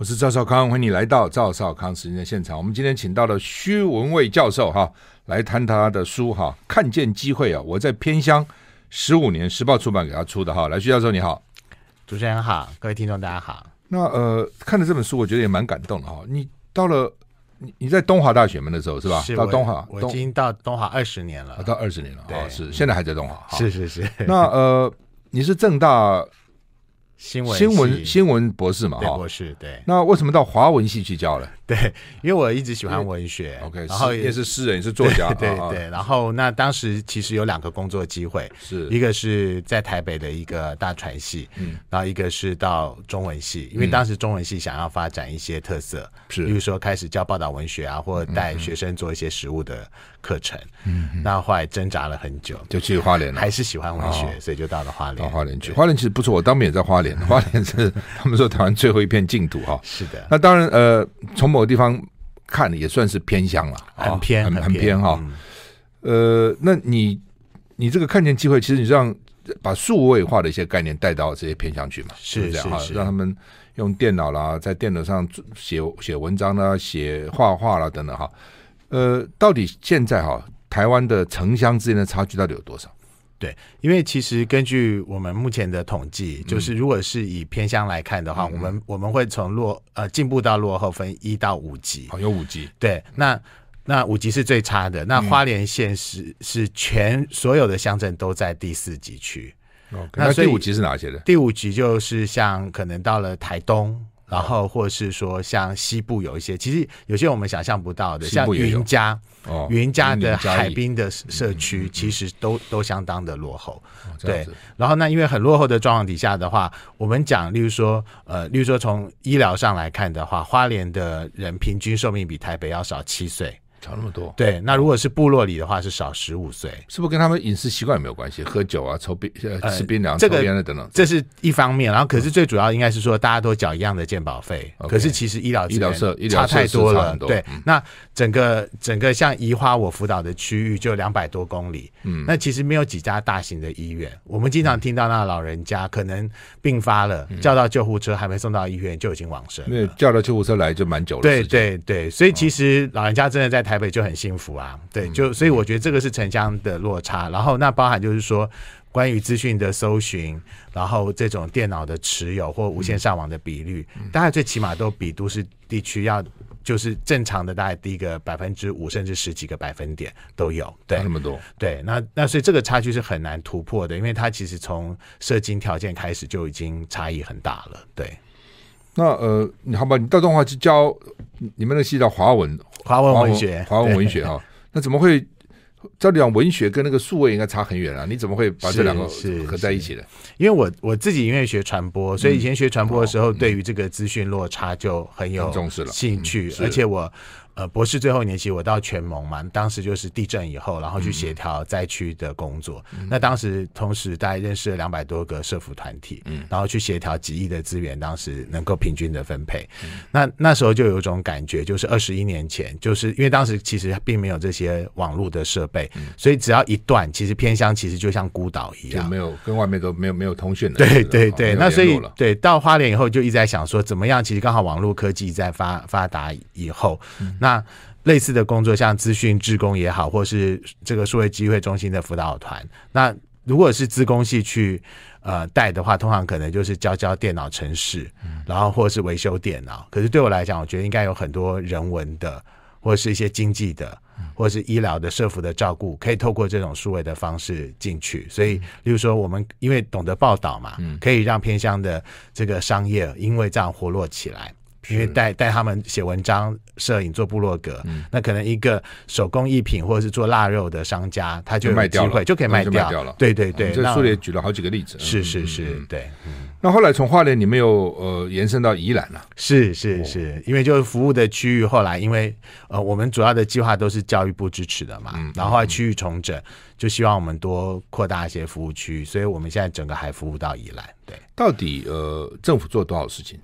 我是赵少康，欢迎你来到赵少康时间的现场。我们今天请到了薛文蔚教授哈，来谈他的书哈，看见机会啊！我在偏乡十五年，时报出版给他出的哈。来，薛教授你好，主持人好，各位听众大家好。那呃，看了这本书，我觉得也蛮感动的哈。你到了你你在东华大学嘛那时候是吧？是到东华，我已经到东华二十年了，啊、到二十年了，对、哦，是现在还在东华。是是是。那呃，你是正大。新闻新闻新闻博士嘛，对博士对。那为什么到华文系去教了？对，因为我一直喜欢文学。OK，然后也是诗人，也是作家。对对，对。然后那当时其实有两个工作机会，是一个是在台北的一个大传系，嗯，然后一个是到中文系，因为当时中文系想要发展一些特色，是，比如说开始教报道文学啊，或者带学生做一些实物的课程。嗯，那后来挣扎了很久，就去花莲了，还是喜欢文学，所以就到了花莲。到花莲去，花莲其实不错，我当面也在花莲。花莲是他们说台湾最后一片净土哈。是的。那当然，呃，从某个地方看也算是偏乡了，很偏，很很偏哈。呃，那你你这个看见机会，其实你让把数位化的一些概念带到这些偏乡去嘛，是这样哈，让他们用电脑啦，在电脑上写写文章啦，写画画啦等等哈。呃，到底现在哈，台湾的城乡之间的差距到底有多少？对，因为其实根据我们目前的统计，就是如果是以偏乡来看的话，嗯、我们我们会从落呃进步到落后分一到五级，哦，有五级。对，那那五级是最差的。那花莲县是、嗯、是全所有的乡镇都在第四级区。Okay, 那第五级是哪些的？第五级就是像可能到了台东。然后，或是说，像西部有一些，其实有些我们想象不到的，像云嘉，哦，云嘉的海滨的社区，其实都都相当的落后。对，然后那因为很落后的状况底下的话，我们讲，例如说，呃，例如说从医疗上来看的话，花莲的人平均寿命比台北要少七岁。差那么多，对。那如果是部落里的话，是少十五岁，是不是跟他们饮食习惯有没有关系？喝酒啊，抽冰、呃，吃槟榔、抽烟的等等，这是一方面。然后，可是最主要应该是说，大家都缴一样的健保费，可是其实医疗医疗社医疗差太多了。对，那整个整个像宜花我辅导的区域就两百多公里，嗯，那其实没有几家大型的医院。我们经常听到那老人家可能病发了，叫到救护车还没送到医院就已经往生了。因为叫到救护车来就蛮久了。对对对，所以其实老人家真的在台北就很幸福。啊，对，就所以我觉得这个是城乡的落差，然后那包含就是说关于资讯的搜寻，然后这种电脑的持有或无线上网的比率，大概最起码都比都市地区要就是正常的大概低个百分之五甚至十几个百分点都有，对，那么多，对，那那所以这个差距是很难突破的，因为它其实从社经条件开始就已经差异很大了，对。那呃，你好吧，你到东华去教你们那个系叫华文，华文文学，华文文学哈。那怎么会？照理讲，文学跟那个数位应该差很远啊，你怎么会把这两个合在一起的？因为我我自己因为学传播，所以以前学传播的时候，对于这个资讯落差就很有重视了兴趣，而且我。呃，博士最后一年期，我到全盟嘛，当时就是地震以后，然后去协调灾区的工作。嗯、那当时同时大概认识了两百多个社服团体，嗯，然后去协调几亿的资源，当时能够平均的分配。嗯、那那时候就有一种感觉，就是二十一年前，就是因为当时其实并没有这些网络的设备，嗯、所以只要一断，其实偏乡其实就像孤岛一样，就没有跟外面都没有没有通讯的。对对对，那所以对到花莲以后，就一直在想说怎么样，其实刚好网络科技在发发达以后，嗯、那。那类似的工作，像资讯志工也好，或是这个数位机会中心的辅导团，那如果是资工系去呃带的话，通常可能就是教教电脑程式，然后或是维修电脑。可是对我来讲，我觉得应该有很多人文的，或者是一些经济的，或者是医疗的、社福的照顾，可以透过这种数位的方式进去。所以，例如说，我们因为懂得报道嘛，可以让偏乡的这个商业因为这样活络起来。因为带带他们写文章、摄影、做部落格，嗯、那可能一个手工艺品或者是做腊肉的商家，他就有机会就可以卖掉，卖掉了。对对对，这书里也举了好几个例子。是是是，嗯、对。那后来从花莲你们又呃延伸到宜兰了？是是是，因为就是服务的区域后来因为呃我们主要的计划都是教育部支持的嘛，嗯、然后后来区域重整，就希望我们多扩大一些服务区域，所以我们现在整个还服务到宜兰。对，到底呃政府做多少事情？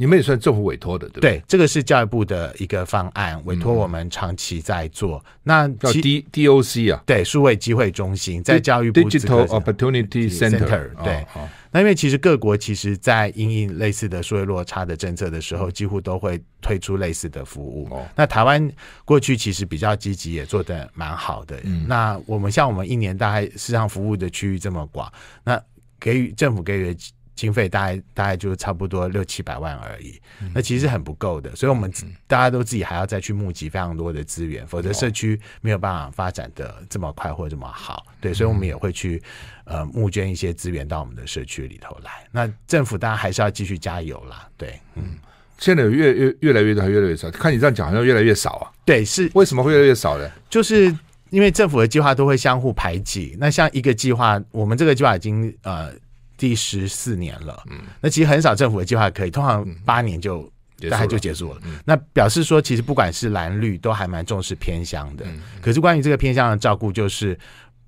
你们也算政府委托的，对不对？对，这个是教育部的一个方案，委托我们长期在做。嗯、那叫 D D O C 啊，对，数位机会中心在教育部 Digital Opportunity Center。对，哦、那因为其实各国其实在因应类似的数位落差的政策的时候，几乎都会推出类似的服务。哦、那台湾过去其实比较积极，也做的蛮好的。嗯、那我们像我们一年大概市场服务的区域这么广，那给予政府给予的。经费大概大概就差不多六七百万而已，那其实很不够的，所以我们大家都自己还要再去募集非常多的资源，否则社区没有办法发展的这么快或这么好。对，所以我们也会去呃募捐一些资源到我们的社区里头来。那政府当然还是要继续加油啦。对，嗯，现在有越越越来越多，还越来越少。看你这样讲，好像越来越少啊。对，是为什么会越来越少呢？就是因为政府的计划都会相互排挤。那像一个计划，我们这个计划已经呃。第十四年了，嗯，那其实很少政府的计划可以，通常八年就大概就结束了。嗯、那表示说，其实不管是蓝绿，都还蛮重视偏乡的。嗯、可是关于这个偏乡的照顾，就是。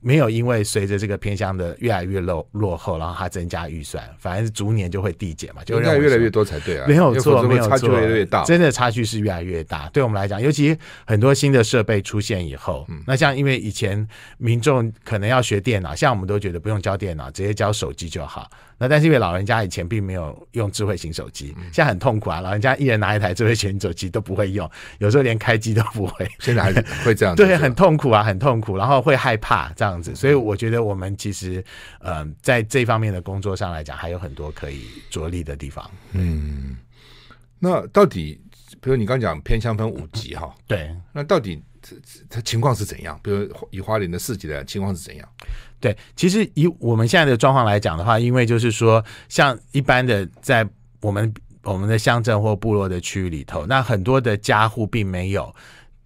没有因为随着这个偏乡的越来越落落后，然后它增加预算，反而是逐年就会递减嘛，就应该越来越多才对啊。没有错，没有错，差距越来越大，真的差距是越来越大。对我们来讲，尤其很多新的设备出现以后，嗯、那像因为以前民众可能要学电脑，像我们都觉得不用教电脑，直接教手机就好。那但是因为老人家以前并没有用智慧型手机，现在很痛苦啊！老人家一人拿一台智慧型手机都不会用，有时候连开机都不会。现在会这样，对，很痛苦啊，很痛苦，然后会害怕这样子。所以我觉得我们其实，呃，在这方面的工作上来讲，还有很多可以着力的地方。嗯，那到底，比如你刚讲偏乡分五级哈，对，那到底它情况是怎样？比如以花莲的四级的情况是怎样？对，其实以我们现在的状况来讲的话，因为就是说，像一般的在我们我们的乡镇或部落的区域里头，那很多的家户并没有，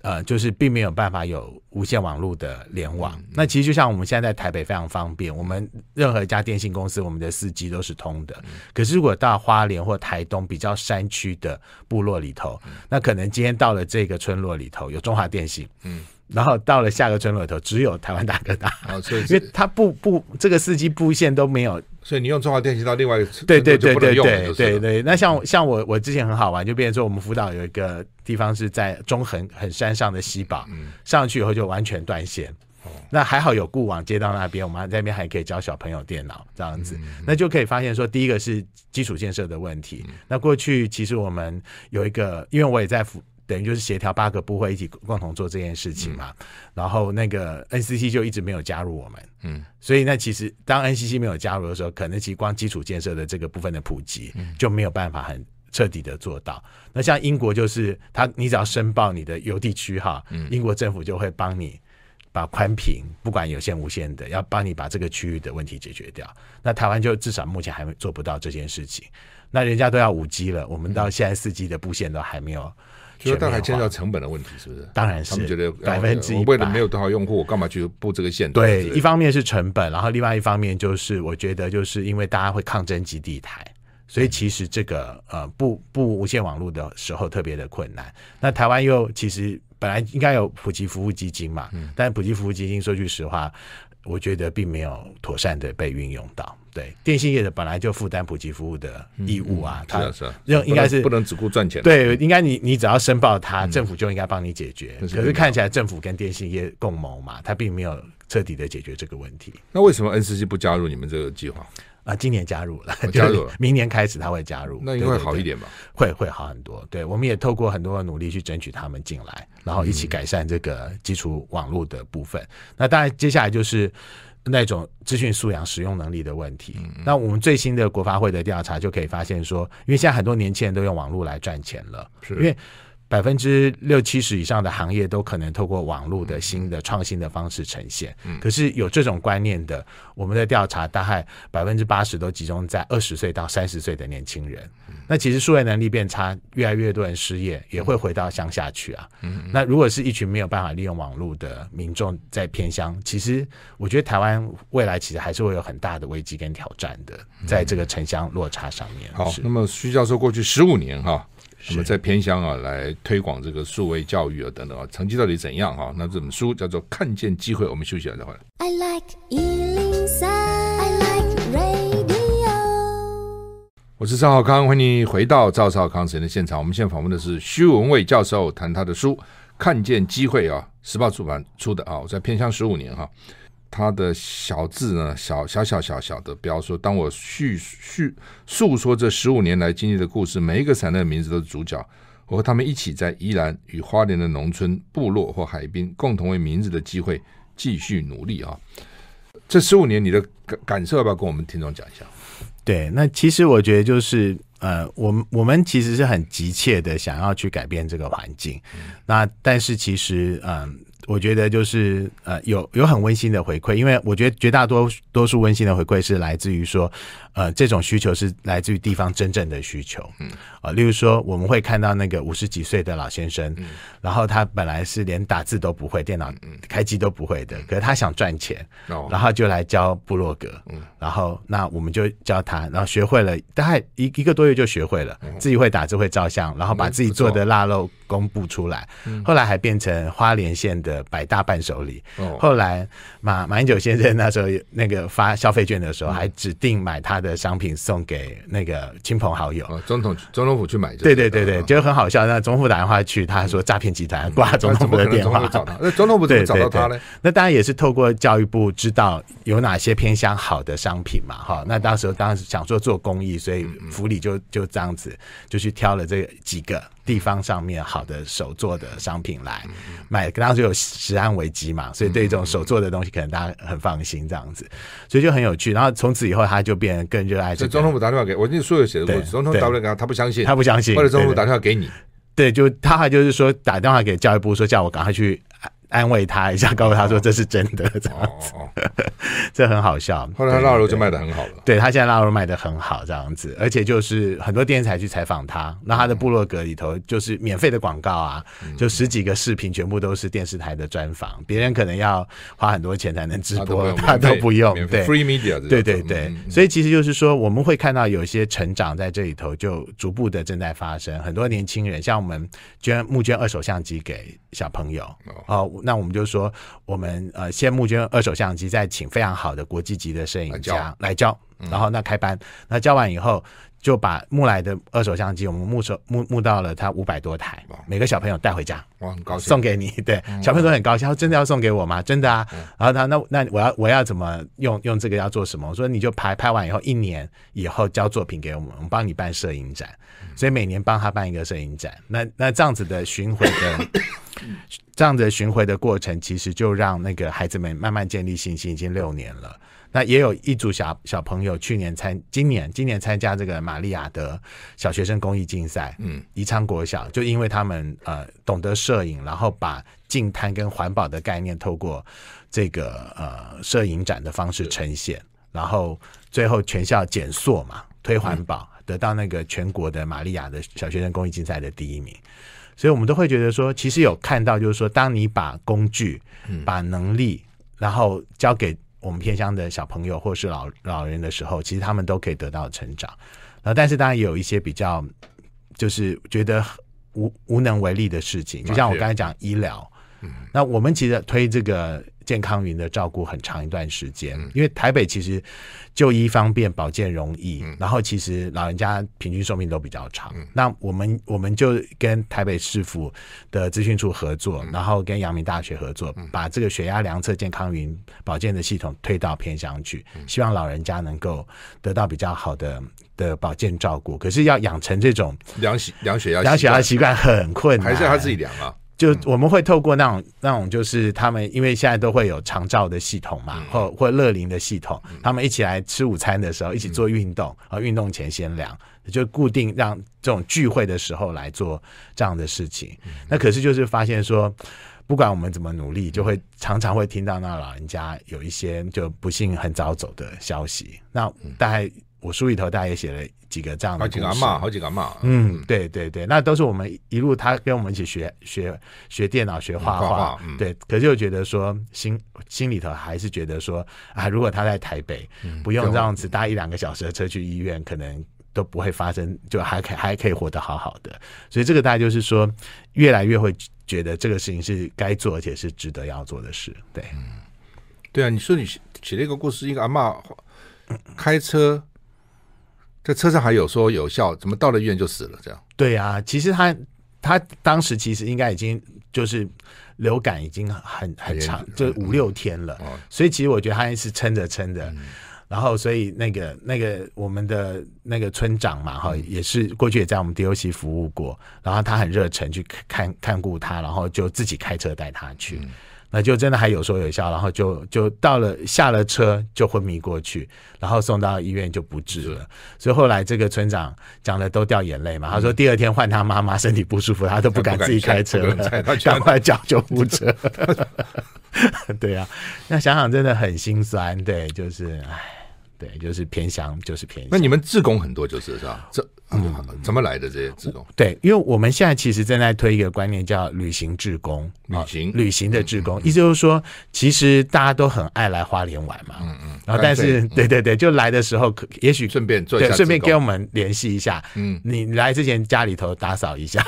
呃，就是并没有办法有无线网络的联网。嗯、那其实就像我们现在在台北非常方便，我们任何一家电信公司，我们的四 G 都是通的。嗯、可是如果到花莲或台东比较山区的部落里头，嗯、那可能今天到了这个村落里头有中华电信，嗯。然后到了下个村落里头，只有台湾大哥大，哦、所以 因为它不不这个四 G 布线都没有，所以你用中华电信到另外一个村对对对对对对对。那像像我我之前很好玩，就变成说我们辅导有一个地方是在中横很山上的西堡，嗯、上去以后就完全断线。哦、那还好有固网接到那边，我们在那边还可以教小朋友电脑这样子，嗯、那就可以发现说，第一个是基础建设的问题。嗯、那过去其实我们有一个，因为我也在辅。等于就是协调八个部会一起共同做这件事情嘛，嗯、然后那个 NCC 就一直没有加入我们，嗯，所以那其实当 NCC 没有加入的时候，可能其实光基础建设的这个部分的普及就没有办法很彻底的做到。嗯、那像英国就是他，你只要申报你的邮递区哈，嗯、英国政府就会帮你把宽频，不管有线无线的，要帮你把这个区域的问题解决掉。那台湾就至少目前还做不到这件事情。那人家都要五 G 了，我们到现在四 G 的布线都还没有。就大概牵涉到成本的问题，是不是？当然是。他们觉得百分之一，为了没有多少用户，我干嘛去布这个线？对，一方面是成本，然后另外一方面就是，我觉得就是因为大家会抗争基地台，所以其实这个呃布布无线网络的时候特别的困难。那台湾又其实本来应该有普及服务基金嘛，嗯、但普及服务基金说句实话。我觉得并没有妥善的被运用到。对，电信业的本来就负担普及服务的义务啊，他是应该是不能只顾赚钱。对，应该你你只要申报它，政府就应该帮你解决。可是看起来政府跟电信业共谋嘛，他并没有彻底的解决这个问题。那为什么 NCC 不加入你们这个计划？啊，今年加入了，加入了，明年开始他会加入，那应该会好一点吧？会会好很多。对，我们也透过很多的努力去争取他们进来，然后一起改善这个基础网络的部分。那当然，接下来就是。那种资讯素养、使用能力的问题。那我们最新的国发会的调查就可以发现说，因为现在很多年轻人都用网络来赚钱了，是因为百分之六七十以上的行业都可能透过网络的新的创新的方式呈现。嗯，可是有这种观念的，我们的调查大概百分之八十都集中在二十岁到三十岁的年轻人。嗯，那其实数位能力变差，越来越多人失业，也会回到乡下去啊。嗯，那如果是一群没有办法利用网络的民众在偏乡，其实我觉得台湾未来其实还是会有很大的危机跟挑战的，在这个城乡落差上面。好，那么徐教授过去十五年哈。那么在偏乡啊，来推广这个数位教育啊等等啊，成绩到底怎样啊？那这本书叫做《看见机会》，我们休息了再回来。I like 103, I like radio。我是赵少康，欢迎回到赵少康时间的现场。我们现在访问的是徐文蔚教授，谈他的书《看见机会》啊，时报出版出的啊。我在偏乡十五年哈。他的小字呢，小小小小小的标说：“当我叙叙诉说这十五年来经历的故事，每一个产业的名字都是主角。我和他们一起在宜兰与花莲的农村、部落或海滨，共同为名字的机会继续努力啊！这十五年你的感感受，要不要跟我们听众讲一下？对，那其实我觉得就是呃，我们我们其实是很急切的想要去改变这个环境。嗯、那但是其实嗯。呃”我觉得就是呃，有有很温馨的回馈，因为我觉得绝大多多数温馨的回馈是来自于说。呃，这种需求是来自于地方真正的需求。嗯，啊，例如说，我们会看到那个五十几岁的老先生，嗯，然后他本来是连打字都不会，电脑开机都不会的，可是他想赚钱，哦，然后就来教部落格，嗯，然后那我们就教他，然后学会了，大概一一个多月就学会了，自己会打字会照相，然后把自己做的腊肉公布出来，后来还变成花莲县的百大伴手礼。后来马马英九先生那时候那个发消费券的时候，还指定买他的商品送给那个亲朋好友，总统总统府去买，对对对对，觉得很好笑。那总统府打电话去，他说诈骗集团挂总统府的电话，找他。那总统府怎么找到他呢？那当然也是透过教育部知道有哪些偏向好的商品嘛，哈。那当时候当时想说做公益，所以府里就就这样子就去挑了这几个。地方上面好的手做的商品来买，当时有食安危机嘛，所以对这种手做的东西，可能大家很放心这样子，所以就很有趣。然后从此以后，他就变得更热爱这个。总统府打电话给我，那书有写的过，总统打电话给他，他不相信，他不相信。或者总统府打电话给你，对，就他还就是说打电话给教育部说叫我赶快去。安慰他一下，告诉他说这是真的，这样子，这很好笑。后来他腊肉就卖的很好了。对，他现在腊肉卖的很好，这样子，而且就是很多电视台去采访他，那他的部落格里头就是免费的广告啊，嗯、就十几个视频全部都是电视台的专访，别人可能要花很多钱才能直播，他都，不用。对，free media。对对对，嗯、所以其实就是说，我们会看到有一些成长在这里头，就逐步的正在发生。很多年轻人，像我们捐募捐二手相机给小朋友哦。那我们就说，我们呃先募捐二手相机，再请非常好的国际级的摄影家来教，然后那开班，那教完以后就把募来的二手相机，我们募收募募到了他五百多台，每个小朋友带回家，我，很高兴，送给你，对，小朋友都很高兴，他说真的要送给我吗？真的啊，然后他那那我要我要怎么用用这个要做什么？我说你就拍拍完以后，一年以后交作品给我们，我们帮你办摄影展，所以每年帮他办一个摄影展，那那这样子的巡回的。这样的巡回的过程，其实就让那个孩子们慢慢建立信心，已经六年了。那也有一组小小朋友去年参，今年今年参加这个玛利亚的小学生公益竞赛，嗯，宜昌国小就因为他们呃懂得摄影，然后把净滩跟环保的概念透过这个呃摄影展的方式呈现，然后最后全校减塑嘛，推环保，得到那个全国的玛利亚的小学生公益竞赛的第一名。所以我们都会觉得说，其实有看到，就是说，当你把工具、把能力，然后交给我们偏乡的小朋友或是老老人的时候，其实他们都可以得到成长。然后，但是当然也有一些比较，就是觉得无无能为力的事情，就像我刚才讲医疗。那我们其实推这个。健康云的照顾很长一段时间，因为台北其实就医方便、保健容易，嗯、然后其实老人家平均寿命都比较长。嗯、那我们我们就跟台北市府的资讯处合作，嗯、然后跟阳明大学合作，嗯、把这个血压量测健康云保健的系统推到偏乡去，嗯、希望老人家能够得到比较好的的保健照顾。可是要养成这种量血量血压量血压习惯很困难，还是要他自己量啊？就我们会透过那种那种，就是他们因为现在都会有长照的系统嘛，或或乐龄的系统，他们一起来吃午餐的时候，一起做运动，然后运动前先量，就固定让这种聚会的时候来做这样的事情。那可是就是发现说，不管我们怎么努力，就会常常会听到那老人家有一些就不幸很早走的消息。那大概。我书里头大概也写了几个这样的，好几个阿嬷，好几个阿嬷。嗯，对对对，那都是我们一路他跟我们一起学学学电脑、学画画。嗯、对，可是又觉得说心心里头还是觉得说啊，如果他在台北，嗯、不用这样子搭一两个小时的车去医院，可能都不会发生，就还可以还可以活得好好的。所以这个大概就是说，越来越会觉得这个事情是该做，而且是值得要做的事。对，嗯、对啊，你说你写了一个故事，一个阿嬷开车。在车上还有说有效，怎么到了医院就死了？这样？对啊，其实他他当时其实应该已经就是流感已经很很长，嗯、就五六天了。嗯、所以其实我觉得他是撑着撑着，嗯、然后所以那个那个我们的那个村长嘛哈，也是过去也在我们 DOC 服务过，然后他很热忱去看看顾他，然后就自己开车带他去。嗯那就真的还有说有笑，然后就就到了下了车就昏迷过去，然后送到医院就不治了。所以后来这个村长讲的都掉眼泪嘛，他说第二天换他妈妈身体不舒服，他都不敢自己开车了，赶快叫救护车。对啊，那想想真的很心酸，对，就是唉，对，就是偏乡，就是偏乡。那你们自工很多，就是是吧？这。嗯，怎么来的这些志工？对，因为我们现在其实正在推一个观念，叫旅行志工，旅行？旅行的志工，意思就是说，其实大家都很爱来花莲玩嘛，嗯嗯，然后但是对对对，就来的时候可也许顺便做一下，顺便跟我们联系一下，嗯，你来之前家里头打扫一下，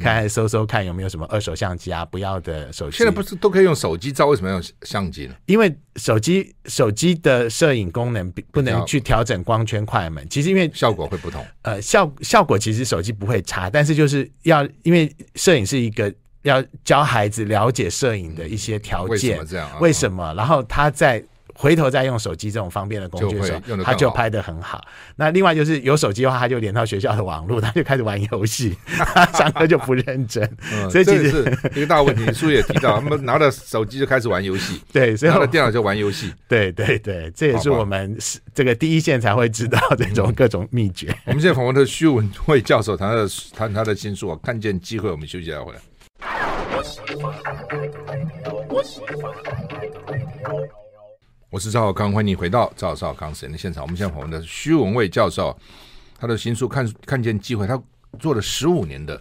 看搜搜看有没有什么二手相机啊，不要的手机。现在不是都可以用手机照，为什么要用相机呢？因为手机手机的摄影功能不能去调整光圈快门，其实因为效果会不同，呃，效效果其实。手机不会差，但是就是要，因为摄影是一个要教孩子了解摄影的一些条件，为什么这样？为什么？然后他在。回头再用手机这种方便的工具的时候，他就拍的很好。那另外就是有手机的话，他就连到学校的网络，他就开始玩游戏，上课就不认真。所以其实是一个大问题。书也提到，他们拿着手机就开始玩游戏，对，所以拿着电脑就玩游戏。对对对，这也是我们这个第一线才会知道这种各种秘诀。我们现在访问的徐文慧教授，谈他的谈他的新书啊，看见机会。我们休息一下回来。我是赵少康，欢迎你回到赵少康时间的现场。我们现在访问的是徐文蔚教授，他的新书看《看见机会》，他做了十五年的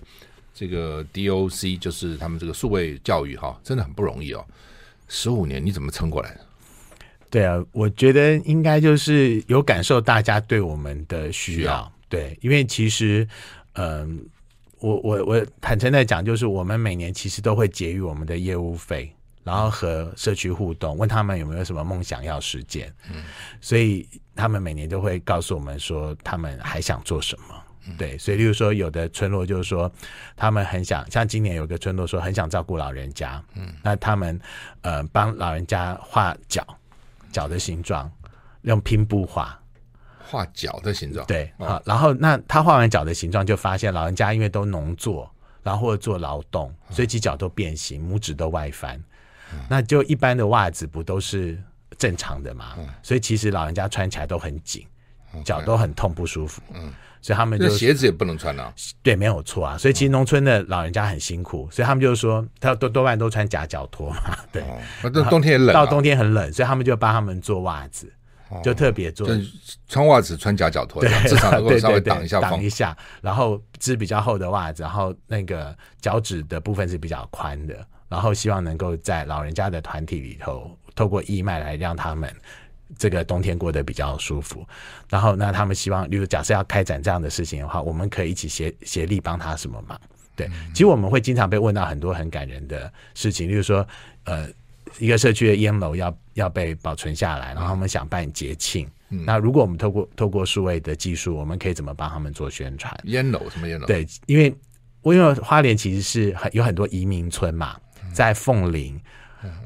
这个 DOC，就是他们这个数位教育，哈，真的很不容易哦。十五年你怎么撑过来的？对啊，我觉得应该就是有感受大家对我们的需要。要对，因为其实，嗯，我我我坦诚的讲，就是我们每年其实都会结余我们的业务费。然后和社区互动，问他们有没有什么梦想要实践。嗯，所以他们每年都会告诉我们说，他们还想做什么。嗯、对，所以例如说，有的村落就是说，他们很想，像今年有个村落说很想照顾老人家。嗯，那他们呃帮老人家画脚，脚的形状，用拼布画，画脚的形状。对，好、哦，然后那他画完脚的形状，就发现老人家因为都农作，然后或者做劳动，所以其脚都变形，拇指都外翻。那就一般的袜子不都是正常的嘛？所以其实老人家穿起来都很紧，脚都很痛不舒服。嗯，所以他们就鞋子也不能穿了。对，没有错啊。所以其实农村的老人家很辛苦，所以他们就说，他多多半都穿夹脚拖嘛。对，冬天也冷，到冬天很冷，所以他们就帮他们做袜子，就特别做穿袜子穿夹脚拖，对，至少能够 稍微挡一下风，挡一下。然后织比较厚的袜子，然后那个脚趾的部分是比较宽的。然后希望能够在老人家的团体里头，透过义卖来让他们这个冬天过得比较舒服。然后，那他们希望，例如假设要开展这样的事情的话，我们可以一起协协力帮他什么忙？对，其实我们会经常被问到很多很感人的事情，例如说，呃，一个社区的烟楼要要被保存下来，然后他们想办节庆。嗯、那如果我们透过透过数位的技术，我们可以怎么帮他们做宣传？烟楼什么烟楼？对，因为因为花莲其实是很有很多移民村嘛。在凤林，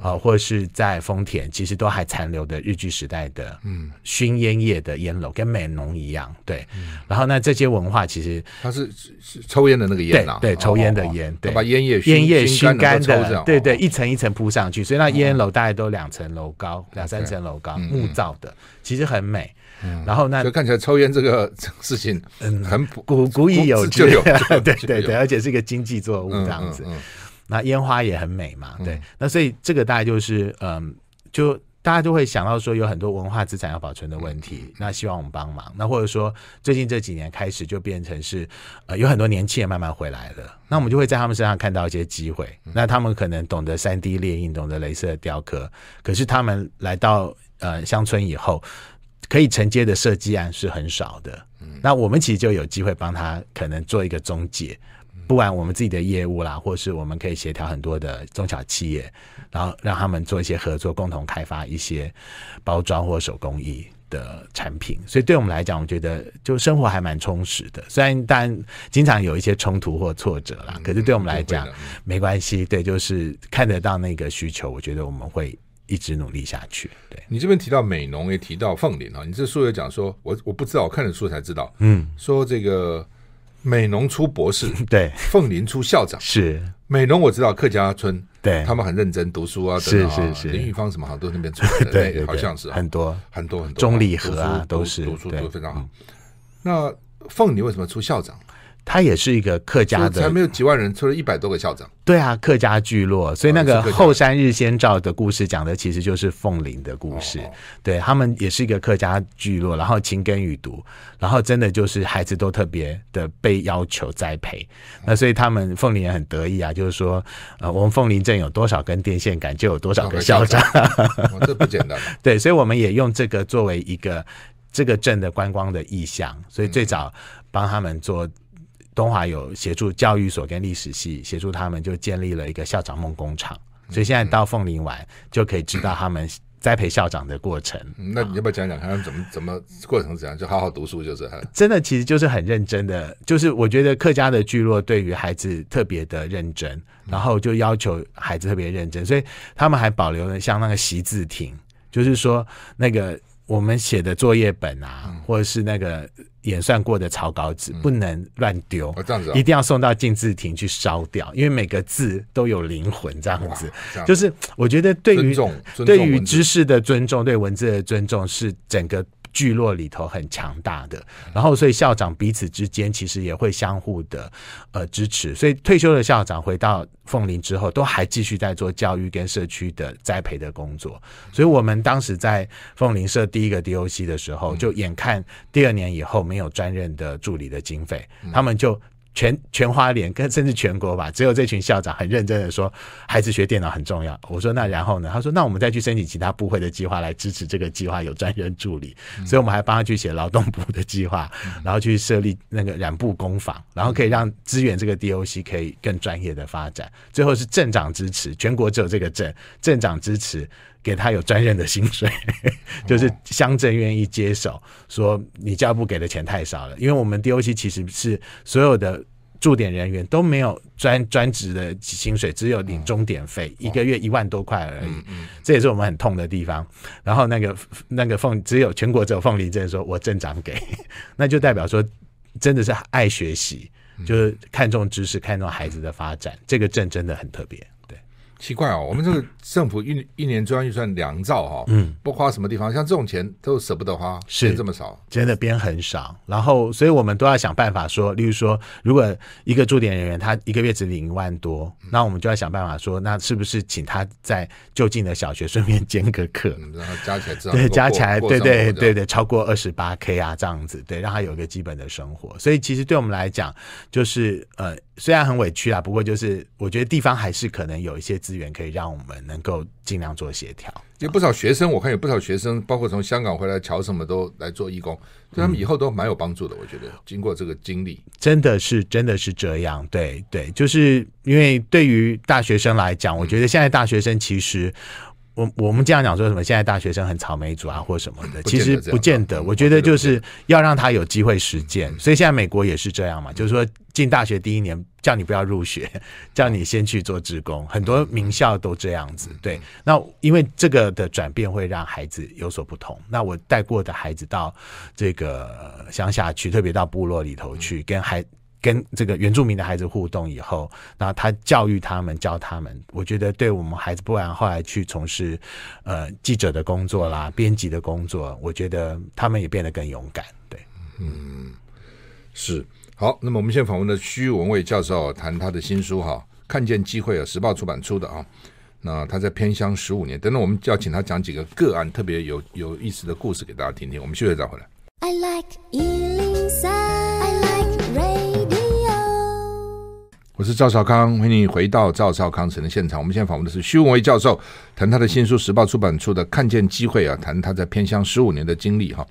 啊，或是在丰田，其实都还残留的日据时代的嗯。熏烟叶的烟楼，跟美浓一样。对，然后那这些文化其实它是是抽烟的那个烟啊，对，抽烟的烟，对，把烟叶烟叶熏干的，对对，一层一层铺上去，所以那烟楼大概都两层楼高，两三层楼高，木造的，其实很美。然后那就看起来抽烟这个 事情，嗯，很古古已有之，对对对，而且是一个经济作物这样子。那烟花也很美嘛，对。那所以这个大概就是，嗯，就大家就会想到说有很多文化资产要保存的问题，那希望我们帮忙。那或者说最近这几年开始就变成是，呃，有很多年轻人慢慢回来了，那我们就会在他们身上看到一些机会。那他们可能懂得三 D 列印，懂得镭射雕刻，可是他们来到呃乡村以后。可以承接的设计案是很少的，嗯那我们其实就有机会帮他可能做一个中介，不管我们自己的业务啦，或是我们可以协调很多的中小企业，然后让他们做一些合作，共同开发一些包装或手工艺的产品。所以对我们来讲，我觉得就生活还蛮充实的。虽然但经常有一些冲突或挫折啦，可是对我们来讲没关系。对，就是看得到那个需求，我觉得我们会。一直努力下去。对，你这边提到美农，也提到凤林啊。你这书有讲说，我我不知道，我看了书才知道。嗯，说这个美农出博士，对，凤林出校长。是美农我知道客家村，对，他们很认真读书啊。是是是，林玉芳什么好像都那边出来的，对，好像是很多很多很多。中礼和啊，都是读书读非常好。那凤林为什么出校长？他也是一个客家的，才没有几万人，出了一百多个校长。对啊，客家聚落，所以那个后山日先照的故事讲的其实就是凤林的故事。对，他们也是一个客家聚落，然后勤耕雨读，然后真的就是孩子都特别的被要求栽培。那所以他们凤林也很得意啊，就是说，呃，我们凤林镇有多少根电线杆，就有多少个校长。这不简单。对，所以我们也用这个作为一个这个镇的观光的意向，所以最早帮他们做。东华有协助教育所跟历史系协助他们，就建立了一个校长梦工厂。所以现在到凤林玩，就可以知道他们栽培校长的过程。那你要不要讲讲看，怎么怎么过程怎样？就好好读书就是。真的，其实就是很认真的。就是我觉得客家的聚落对于孩子特别的认真，然后就要求孩子特别认真，所以他们还保留了像那个习字亭，就是说那个。我们写的作业本啊，嗯、或者是那个演算过的草稿纸，嗯、不能乱丢，哦这样子哦、一定要送到静字亭去烧掉，因为每个字都有灵魂。这样子就是我觉得对于对于知识的尊重，对文字的尊重，是整个。聚落里头很强大的，然后所以校长彼此之间其实也会相互的呃支持，所以退休的校长回到凤林之后，都还继续在做教育跟社区的栽培的工作。所以我们当时在凤林设第一个 DOC 的时候，就眼看第二年以后没有专任的助理的经费，他们就。全全花莲跟甚至全国吧，只有这群校长很认真的说，孩子学电脑很重要。我说那然后呢？他说那我们再去申请其他部会的计划来支持这个计划，有专人助理。嗯、所以我们还帮他去写劳动部的计划，嗯、然后去设立那个染布工坊，然后可以让支援这个 DOC 可以更专业的发展。最后是镇长支持，全国只有这个镇镇长支持。给他有专任的薪水，就是乡镇愿意接手，说你教育部给的钱太少了，因为我们 DOC 其实是所有的驻点人员都没有专专职的薪水，只有领钟点费，一个月一万多块而已，这也是我们很痛的地方。然后那个那个凤只有全国只有凤林镇说我镇长给，那就代表说真的是爱学习，就是看重知识，看重孩子的发展，这个镇真的很特别。奇怪哦，我们这个政府一一年中央预算两兆哈，嗯，不花什么地方，像这种钱都舍不得花，是这么少，真的编很少。然后，所以我们都要想办法说，例如说，如果一个驻点人员他一个月只领一万多，那我们就要想办法说，那是不是请他在就近的小学顺便兼个课，然后加起来对，加起来对对对对，超过二十八 K 啊这样子，对，让他有一个基本的生活。所以其实对我们来讲，就是呃。虽然很委屈啊，不过就是我觉得地方还是可能有一些资源可以让我们能够尽量做协调。有不少学生，我看有不少学生，包括从香港回来侨什么都来做义工，对他们以后都蛮有帮助的。我觉得经过这个经历，真的是真的是这样。对对，就是因为对于大学生来讲，我觉得现在大学生其实。我我们这样讲说什么？现在大学生很草莓族啊，或什么的，其实不见得。我觉得就是要让他有机会实践。所以现在美国也是这样嘛，就是说进大学第一年叫你不要入学，叫你先去做职工，很多名校都这样子。对，那因为这个的转变会让孩子有所不同。那我带过的孩子到这个乡下去，特别到部落里头去，跟孩跟这个原住民的孩子互动以后，那他教育他们，教他们，我觉得对我们孩子，不然后来去从事呃记者的工作啦、编辑的工作，我觉得他们也变得更勇敢。对，嗯，是。好，那么我们现在访问的徐文蔚教授谈他的新书哈，看见机会啊，时报出版出的啊。那他在偏乡十五年，等等，我们就要请他讲几个个案，特别有有意思的故事给大家听听。我们休息再回来。I like 103, I like radio。我是赵少康，欢迎你回到赵少康城的现场。我们现在访问的是徐文蔚教授，谈他的新书，时报出版出的《看见机会》啊，谈他在偏乡十五年的经历哈。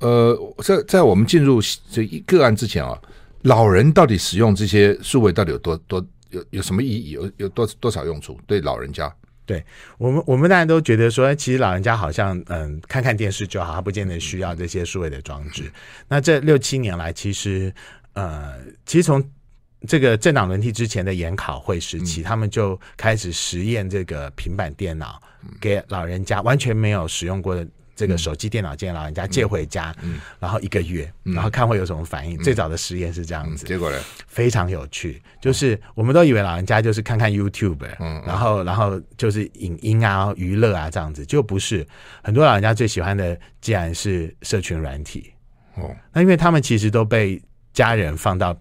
呃，在在我们进入这一个案之前啊，老人到底使用这些数位到底有多多有有什么意义？有有多多少用处？对老人家，对我们我们大家都觉得说，其实老人家好像嗯，看看电视就好，他不见得需要这些数位的装置。那这六七年来，其实呃，其实从这个政党轮替之前的研考会时期，嗯、他们就开始实验这个平板电脑给老人家完全没有使用过的。这个手机、电脑，借老人家借回家，嗯，然后一个月，然后看会有什么反应。最早的实验是这样子，结果呢，非常有趣。就是我们都以为老人家就是看看 YouTube，嗯，然后然后就是影音啊、娱乐啊这样子，就不是。很多老人家最喜欢的，竟然是社群软体。哦，那因为他们其实都被家人放到。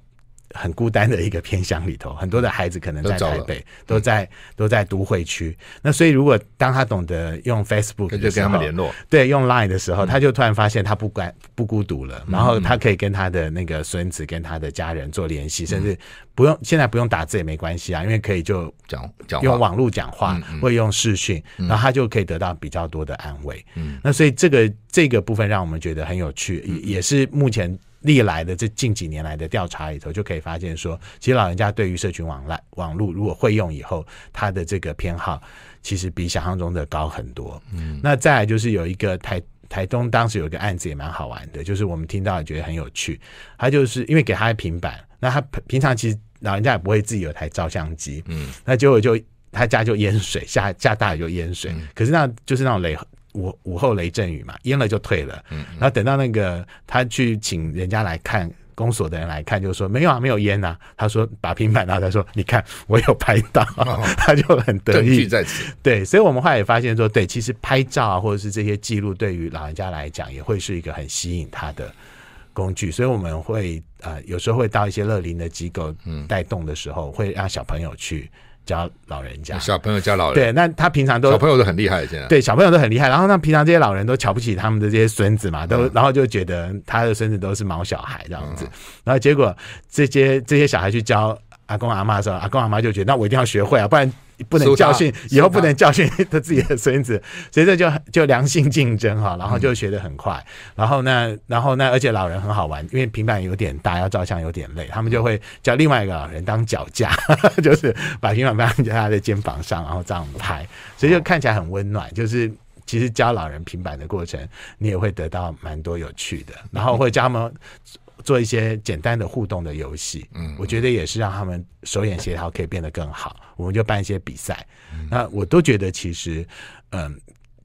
很孤单的一个偏乡里头，很多的孩子可能在台北，都，都在都在都会区。那所以，如果当他懂得用 Facebook，就跟他们联络，对，用 Line 的时候，他就突然发现他不孤不孤独了。然后他可以跟他的那个孙子、跟他的家人做联系，甚至不用现在不用打字也没关系啊，因为可以就讲讲用网络讲话，或用视讯，然后他就可以得到比较多的安慰。嗯，那所以这个这个部分让我们觉得很有趣，也也是目前。历来的这近几年来的调查里头，就可以发现说，其实老人家对于社群网来网络如果会用以后，他的这个偏好其实比想象中的高很多。嗯，那再来就是有一个台台东当时有一个案子也蛮好玩的，就是我们听到也觉得很有趣。他就是因为给他的平板，那他平常其实老人家也不会自己有台照相机，嗯，那结果就他家就淹水，下下大雨就淹水，可是那就是那种雷。午午后雷阵雨嘛，淹了就退了。嗯，然后等到那个他去请人家来看，公所的人来看，就说没有啊，没有淹啊。他说把平板拿，他说你看我有拍到，哦、他就很得意。在此。对，所以我们后来也发现说，对，其实拍照啊，或者是这些记录，对于老人家来讲，也会是一个很吸引他的工具。所以我们会呃，有时候会到一些乐龄的机构带动的时候，会让小朋友去。教老人家，小朋友教老人，对，那他平常都小朋友都很厉害，现在对小朋友都很厉害。然后那平常这些老人都瞧不起他们的这些孙子嘛，都、嗯、然后就觉得他的孙子都是毛小孩这样子。嗯、然后结果这些这些小孩去教阿公阿妈的时候，阿公阿妈就觉得那我一定要学会啊，不然。不能教训，以后不能教训他自己的孙子，所以这就就良性竞争哈，然后就学得很快，然后呢，然后呢，而且老人很好玩，因为平板有点大，要照相有点累，他们就会叫另外一个老人当脚架，就是把平板放在他的肩膀上，然后这样拍，所以就看起来很温暖。就是其实教老人平板的过程，你也会得到蛮多有趣的，然后会教他们。做一些简单的互动的游戏，嗯，我觉得也是让他们手眼协调可以变得更好。我们就办一些比赛，那我都觉得其实，嗯，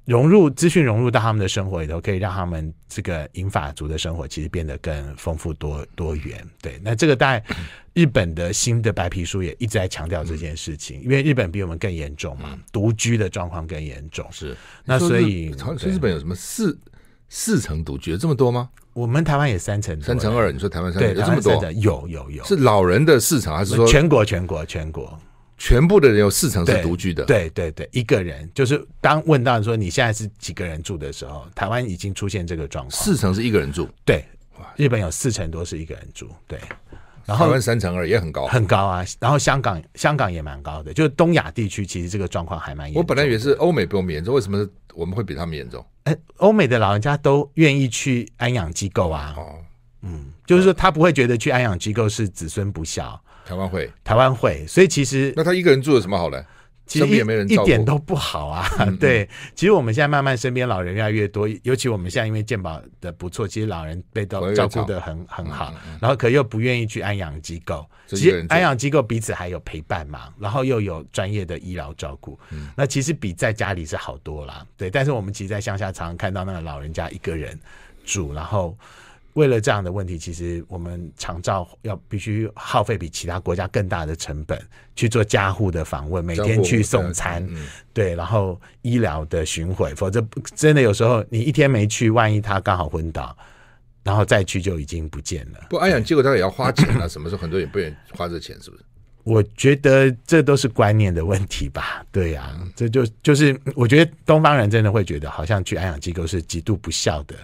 融入资讯融入到他们的生活里头，可以让他们这个银发族的生活其实变得更丰富多多元。对，那这个在日本的新的白皮书也一直在强调这件事情，因为日本比我们更严重嘛，独居的状况更严重。是，那所以，日本有什么四四成独居有这么多吗？我们台湾也三成，三成二。你说台湾三成有这么多？有有有，是老人的四成还是说全国全国全国全部的人有四成是独居的？对对对，一个人就是当问到说你现在是几个人住的时候，台湾已经出现这个状况，四成是一个人住。对，日本有四成多是一个人住。对，然后台湾三成二也很高，很高啊。然后香港香港也蛮高的，就是东亚地区其实这个状况还蛮严重。我本来以为是欧美比我们严重，为什么我们会比他们严重？哎，欧美的老人家都愿意去安养机构啊。哦。嗯，就是说他不会觉得去安养机构是子孙不孝。台湾会，台湾会，所以其实那他一个人住有什么好呢？其实一一点都不好啊。嗯嗯 对，其实我们现在慢慢身边老人越来越多，尤其我们现在因为健保的不错，其实老人被都照顾的很很好，然后可又不愿意去安养机构。其实安养机构彼此还有陪伴嘛，然后又有专业的医疗照顾，嗯、那其实比在家里是好多啦。对，但是我们其实，在乡下常常看到那个老人家一个人住，然后。为了这样的问题，其实我们长照要必须耗费比其他国家更大的成本去做家户的访问，每天去送餐，嗯、对，然后医疗的巡回，否则真的有时候你一天没去，万一他刚好昏倒，然后再去就已经不见了。不，安养机构他也要花钱啊，什么时候很多人不愿意花这钱，是不是？我觉得这都是观念的问题吧。对呀、啊，这就就是我觉得东方人真的会觉得，好像去安养机构是极度不孝的。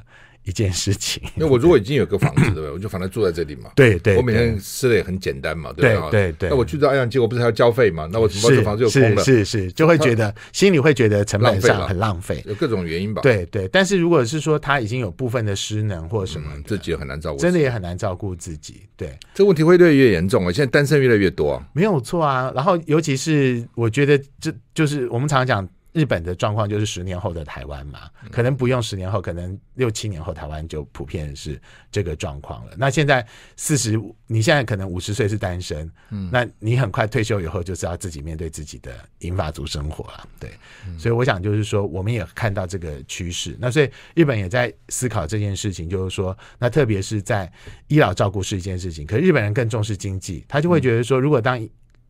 一件事情，那我如果已经有个房子，对不对？我就反正住在这里嘛。对对，我每天吃的也很简单嘛，对对对对。那我去到安养机构，不是还要交费嘛？那我怎么这房子又空了？是是，就会觉得心里会觉得成本上很浪费，有各种原因吧。对对，但是如果是说他已经有部分的失能或什么，自己也很难照顾，真的也很难照顾自己。对，这个问题会越来越严重啊！现在单身越来越多，没有错啊。然后尤其是我觉得，这就是我们常常讲。日本的状况就是十年后的台湾嘛，可能不用十年后，可能六七年后台湾就普遍是这个状况了。那现在四十，你现在可能五十岁是单身，嗯，那你很快退休以后就是要自己面对自己的银发族生活了，对。所以我想就是说，我们也看到这个趋势。那所以日本也在思考这件事情，就是说，那特别是在医疗照顾是一件事情，可是日本人更重视经济，他就会觉得说，如果当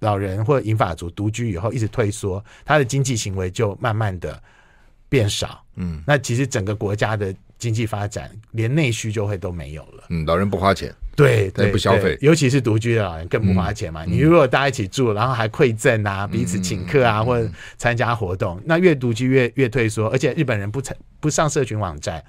老人或者银发族独居以后一直退缩，他的经济行为就慢慢的变少。嗯，那其实整个国家的经济发展连内需就会都没有了。嗯，老人不花钱，对，对，不消费，尤其是独居的老人更不花钱嘛。嗯、你如果大家一起住，然后还馈赠啊，彼此请客啊，嗯、或者参加活动，那越独居越越退缩。而且日本人不参不上社群网站。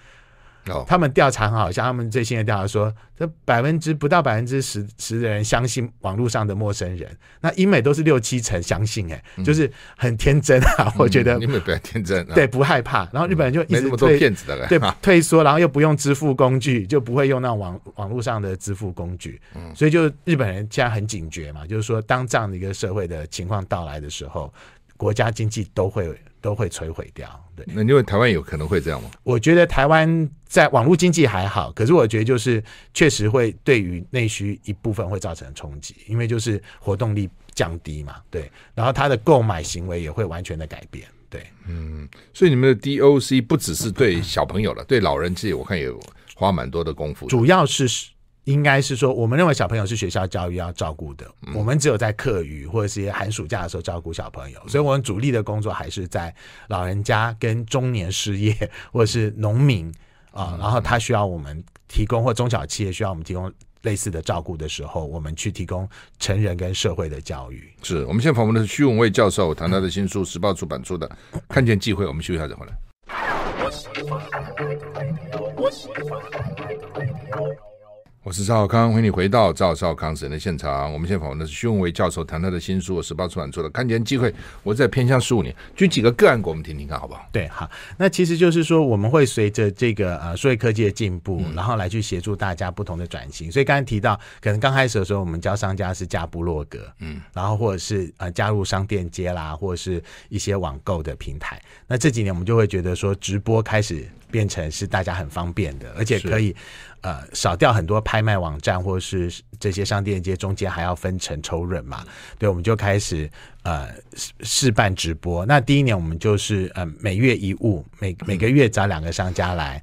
他们调查很好，像他们最新的调查说，这百分之不到百分之十十的人相信网络上的陌生人，那英美都是六七成相信，哎，就是很天真啊，我觉得。英美比较天真，对，不害怕。然后日本人就一直没那么多骗子的，对，退缩，然后又不用支付工具，就不会用那种网网络上的支付工具，嗯。所以就日本人现在很警觉嘛，就是说当这样的一个社会的情况到来的时候，国家经济都会。都会摧毁掉，对。那因为台湾有可能会这样吗？我觉得台湾在网络经济还好，可是我觉得就是确实会对于内需一部分会造成冲击，因为就是活动力降低嘛，对。然后他的购买行为也会完全的改变，对。嗯，所以你们的 DOC 不只是对小朋友了，对老人其实我看也花蛮多的功夫，主要是。应该是说，我们认为小朋友是学校教育要照顾的，我们只有在课余或者是一些寒暑假的时候照顾小朋友，所以我们主力的工作还是在老人家跟中年失业或者是农民啊，然后他需要我们提供或中小企业需要我们提供类似的照顾的时候，我们去提供成人跟社会的教育。是我们现在访问的是徐文蔚教授，谈他的新书，时报出版出的《看见机会》，我们休息一下再回来。我是赵少康，欢迎你回到赵少康时间的现场。我们现在访问的是徐文伟教授，谈他的新书《十八出版出的看见机会》。我在偏向十五年，举几个个案给我们听听看，好不好？对，好。那其实就是说，我们会随着这个呃数位科技的进步，然后来去协助大家不同的转型。嗯、所以刚才提到，可能刚开始的时候，我们教商家是加部落格，嗯，然后或者是呃加入商店街啦，或者是一些网购的平台。那这几年我们就会觉得说，直播开始变成是大家很方便的，而且可以。呃，少掉很多拍卖网站或是这些商店街中间还要分成抽润嘛？对，我们就开始呃试办直播。那第一年我们就是呃每月一物，每每个月找两个商家来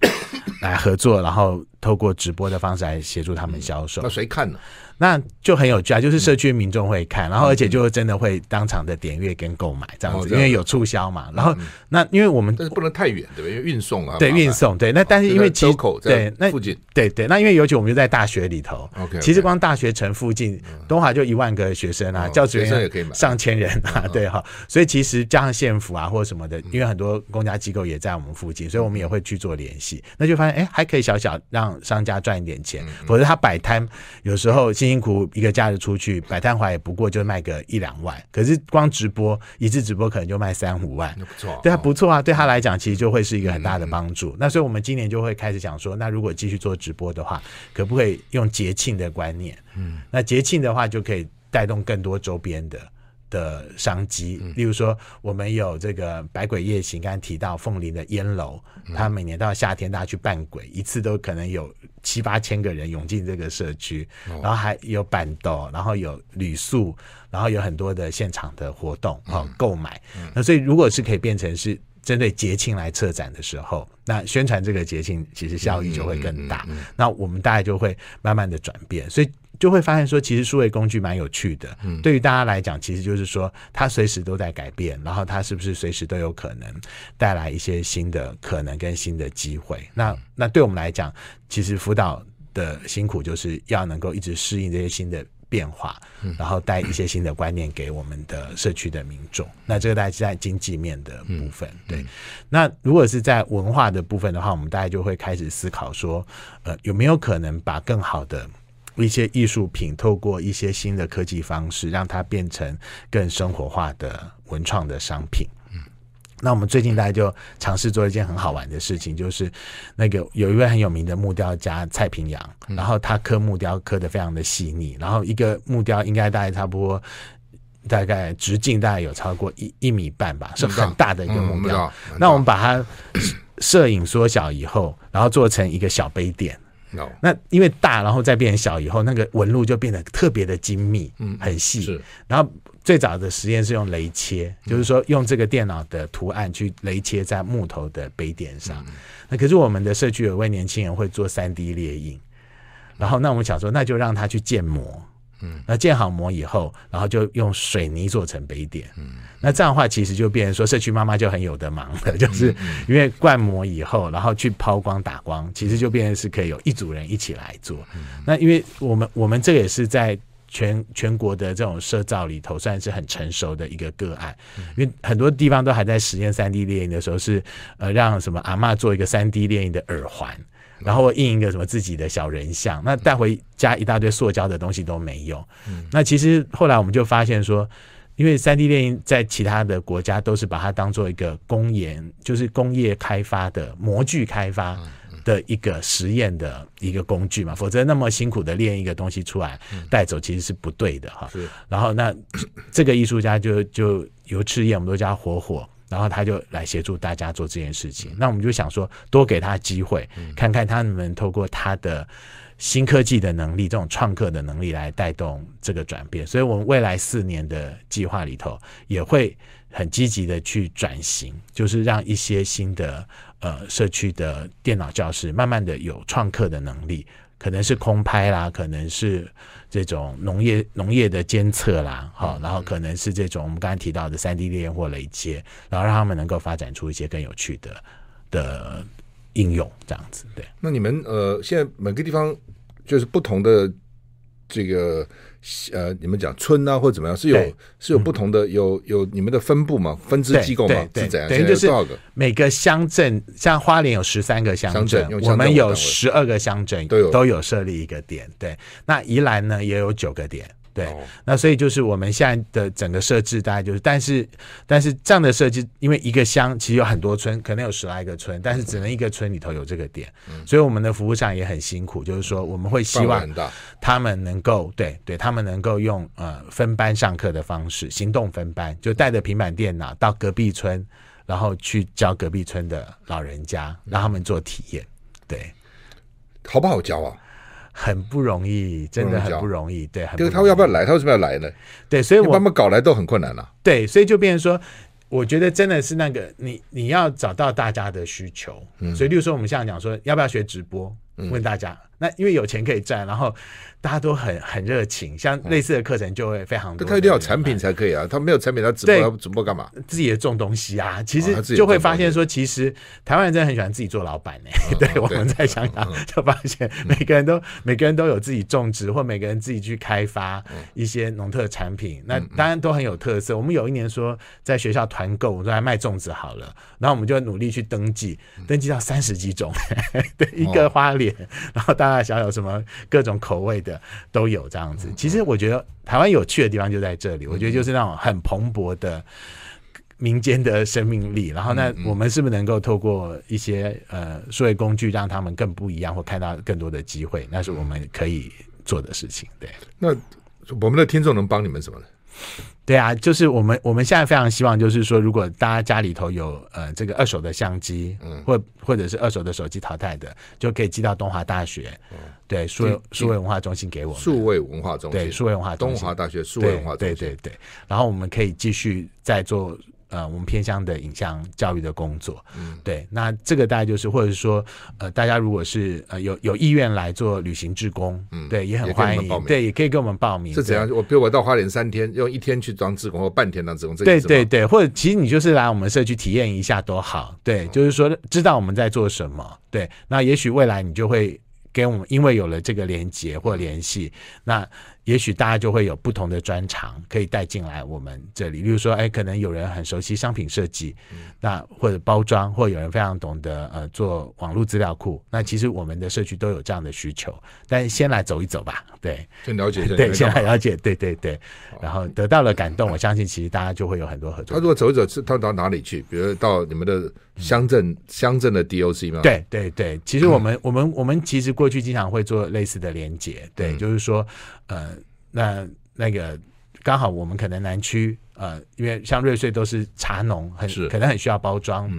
来合作，然后透过直播的方式来协助他们销售。那谁看呢？那就很有趣啊，就是社区民众会看，然后而且就真的会当场的点阅跟购买这样子，因为有促销嘛。然后那因为我们但是不能太远，对不对？因为运送啊，对运送对。那但是因为其实对那附近。对对，那因为尤其我们就在大学里头，OK，其实光大学城附近东华就一万个学生啊，教职员也可以上千人啊，对哈。所以其实加上县府啊或者什么的，因为很多公家机构也在我们附近，所以我们也会去做联系。那就发现哎，还可以小小让商家赚一点钱，否则他摆摊有时候辛辛苦一个假日。出去摆摊回来也不过就卖个一两万，可是光直播一次直播可能就卖三五万，不错，对他不错啊，对他来讲其实就会是一个很大的帮助。那所以我们今年就会开始讲说，那如果继续做直播的话，可不可以用节庆的观念？嗯，那节庆的话就可以带动更多周边的的商机，例如说，我们有这个百鬼夜行，刚才提到凤林的烟楼，他每年到夏天大家去扮鬼，一次都可能有七八千个人涌进这个社区，然后还有板斗，然后有旅宿，然后有很多的现场的活动啊，购买。那所以如果是可以变成是针对节庆来策展的时候，那宣传这个节庆其实效益就会更大。那我们大概就会慢慢的转变，所以。就会发现说，其实数位工具蛮有趣的。嗯，对于大家来讲，其实就是说，它随时都在改变，然后它是不是随时都有可能带来一些新的可能跟新的机会？那那对我们来讲，其实辅导的辛苦就是要能够一直适应这些新的变化，然后带一些新的观念给我们的社区的民众。那这个大概是在经济面的部分。对，那如果是在文化的部分的话，我们大概就会开始思考说，呃，有没有可能把更好的一些艺术品，透过一些新的科技方式，让它变成更生活化的文创的商品。嗯，那我们最近大家就尝试做一件很好玩的事情，就是那个有一位很有名的木雕家蔡平阳，然后他刻木雕刻的非常的细腻，然后一个木雕应该大概差不多，大概直径大概有超过一一米半吧，是很大的一个木雕。那我们把它摄影缩小以后，然后做成一个小杯垫。那因为大，然后再变小以后，那个纹路就变得特别的精密，嗯，很细。是。然后最早的实验是用雷切，嗯，就是说用这个电脑的图案去雷切在木头的杯垫上。嗯。那可是我们的社区有位年轻人会做三 D 列印，然后那我们想说，那就让他去建模。嗯，那建好模以后，然后就用水泥做成杯垫。嗯，那这样的话，其实就变成说，社区妈妈就很有得忙了，就是因为灌模以后，然后去抛光打光，其实就变成是可以有一组人一起来做。嗯，那因为我们我们这个也是在全全国的这种社造里头算是很成熟的一个个案，因为很多地方都还在实验三 D 列印的时候，是呃让什么阿嬷做一个三 D 列印的耳环。然后印一个什么自己的小人像，那带回家一大堆塑胶的东西都没有。嗯，那其实后来我们就发现说，因为三 D 列印在其他的国家都是把它当做一个工研，就是工业开发的模具开发的一个实验的一个工具嘛，否则那么辛苦的练一个东西出来带走其实是不对的哈。是。然后那 这个艺术家就就由赤焰，我们都叫火火。然后他就来协助大家做这件事情。那我们就想说，多给他机会，看看他能不能透过他的新科技的能力，这种创客的能力来带动这个转变。所以，我们未来四年的计划里头，也会很积极的去转型，就是让一些新的呃社区的电脑教室，慢慢的有创客的能力，可能是空拍啦，可能是。这种农业农业的监测啦，好，然后可能是这种我们刚才提到的三 D 列印或雷接，然后让他们能够发展出一些更有趣的的应用，这样子。对，那你们呃，现在每个地方就是不同的这个。呃，你们讲村啊，或者怎么样，是有是有不同的，有有你们的分布嘛，分支机构嘛，是怎样？等于就是？每个乡镇，像花莲有十三个乡镇，我们有十二个乡镇都有都有设立一个点。对，那宜兰呢也有九个点。对，那所以就是我们现在的整个设置，大概就是，但是但是这样的设计，因为一个乡其实有很多村，可能有十来个村，但是只能一个村里头有这个点，所以我们的服务上也很辛苦，就是说我们会希望他们能够对对，他们能够用呃分班上课的方式，行动分班，就带着平板电脑到隔壁村，然后去教隔壁村的老人家，让他们做体验，对，好不好教啊？很不容易，真的很不容易。对，就是他要不要来？他为什么要来呢？对，所以我把他们搞来都很困难了。对，所以就变成说，我觉得真的是那个你你要找到大家的需求。嗯，所以，例如说，我们现在讲说，要不要学直播？问大家。那因为有钱可以赚，然后大家都很很热情，像类似的课程就会非常多。他一定要有产品才可以啊，他没有产品，他直播他直播干嘛？自己也种东西啊，其实就会发现说，其实台湾人真的很喜欢自己做老板呢。对，我们在香港就发现，每个人都每个人都有自己种植，或每个人自己去开发一些农特产品，那当然都很有特色。我们有一年说在学校团购，我们说来卖粽子好了，然后我们就努力去登记，登记到三十几种，对，一个花脸，然后大。大小小什么各种口味的都有这样子。其实我觉得台湾有趣的地方就在这里，我觉得就是那种很蓬勃的民间的生命力。然后那我们是不是能够透过一些呃数位工具，让他们更不一样，或看到更多的机会？那是我们可以做的事情。对，那我们的听众能帮你们什么呢？对啊，就是我们我们现在非常希望，就是说，如果大家家里头有呃这个二手的相机，嗯，或或者是二手的手机淘汰的，就可以寄到东华大学，嗯，对，数位数位文化中心给我们，数位文化中心，对，数位文化中心，东华大学数位文化中心，对对对，然后我们可以继续再做。呃，我们偏向的影像教育的工作，嗯，对，那这个大概就是，或者是说，呃，大家如果是呃有有意愿来做旅行志工，嗯，对，也很欢迎，对，也可以给我们报名。是怎样？我比如我到花莲三天，用一天去当志工，或半天当志工，这对对对，或者其实你就是来我们社区体验一下都好，对，就是说知道我们在做什么，对，那也许未来你就会给我们，因为有了这个连接或联系，那。也许大家就会有不同的专长可以带进来我们这里，例如说，哎，可能有人很熟悉商品设计，嗯、那或者包装，或有人非常懂得呃做网络资料库，那其实我们的社区都有这样的需求。但先来走一走吧，对，先了解一下，对，先来了解，对对对，然后得到了感动，我相信其实大家就会有很多合作。他如果走一走，是他到哪里去？比如到你们的乡镇乡镇的 DOC 吗？对对对，其实我们、嗯、我们我们其实过去经常会做类似的连接，对，嗯、就是说呃。那那个刚好我们可能南区呃，因为像瑞穗都是茶农，很可能很需要包装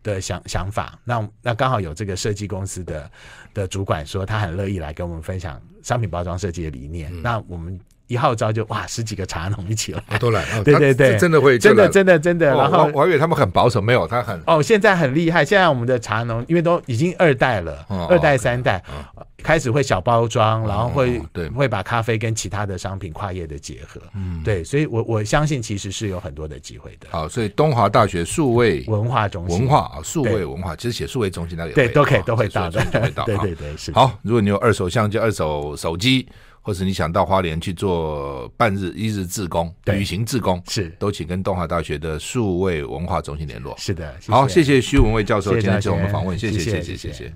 的想、嗯、想法。那那刚好有这个设计公司的的主管说，他很乐意来跟我们分享商品包装设计的理念。嗯、那我们。一号召就哇，十几个茶农一起来，都来，对对对，真的会，真的真的真的。然后我还以为他们很保守，没有，他很哦，现在很厉害。现在我们的茶农因为都已经二代了，二代三代开始会小包装，然后会对会把咖啡跟其他的商品跨业的结合，嗯，对，所以我我相信其实是有很多的机会的。好，所以东华大学数位文化中心文化啊，数位文化其实写数位中心那里对都可以都会到的。对对对，是好。如果你有二手相机、二手手机。或是你想到花莲去做半日、一日志工、旅行志工，是。都请跟东华大学的数位文化中心联络。是的，好，谢谢徐文蔚教授今天接受我们访问，谢谢，谢谢，谢谢。